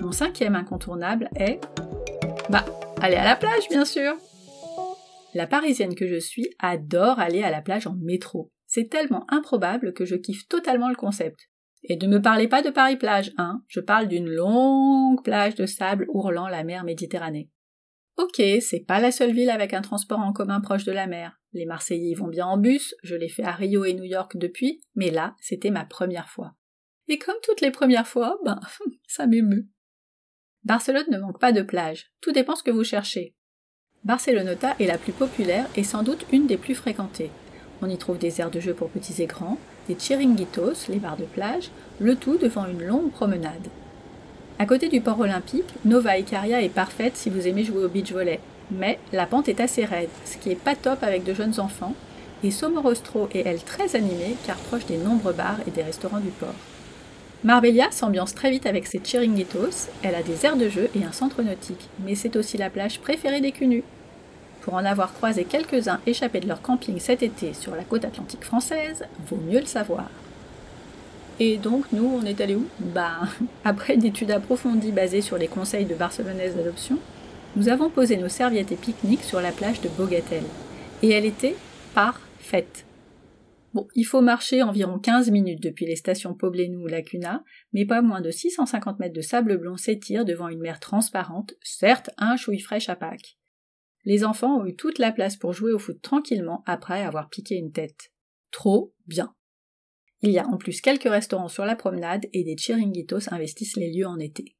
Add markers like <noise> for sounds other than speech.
Mon cinquième incontournable est... Bah, aller à la plage, bien sûr La parisienne que je suis adore aller à la plage en métro. C'est tellement improbable que je kiffe totalement le concept. Et ne me parlez pas de Paris-Plage, hein, je parle d'une longue plage de sable ourlant la mer Méditerranée. Ok, c'est pas la seule ville avec un transport en commun proche de la mer. Les Marseillais y vont bien en bus, je l'ai fait à Rio et New York depuis, mais là, c'était ma première fois. Et comme toutes les premières fois, ben, <laughs> ça m'émeut. Barcelone ne manque pas de plages, tout dépend ce que vous cherchez. Barceloneta est la plus populaire et sans doute une des plus fréquentées. On y trouve des aires de jeu pour petits et grands, des chiringuitos, les bars de plage, le tout devant une longue promenade. À côté du port olympique, Nova Icaria est parfaite si vous aimez jouer au beach volley, mais la pente est assez raide, ce qui est pas top avec de jeunes enfants, et Somorostro est elle très animée car proche des nombreux bars et des restaurants du port. Marbella s'ambiance très vite avec ses chiringuitos, elle a des aires de jeu et un centre nautique, mais c'est aussi la plage préférée des cunus. Pour en avoir croisé quelques-uns échappés de leur camping cet été sur la côte atlantique française, vaut mieux le savoir. Et donc, nous, on est allé où? Bah, <laughs> après une étude approfondie basée sur les conseils de Barcelonaise d'adoption, nous avons posé nos serviettes et pique-niques sur la plage de Bogatel. Et elle était parfaite. Bon, il faut marcher environ 15 minutes depuis les stations Poblenou ou Lacuna, mais pas moins de 650 mètres de sable blond s'étirent devant une mer transparente, certes un chouille fraîche à Pâques. Les enfants ont eu toute la place pour jouer au foot tranquillement après avoir piqué une tête. Trop bien. Il y a en plus quelques restaurants sur la promenade et des chiringuitos investissent les lieux en été.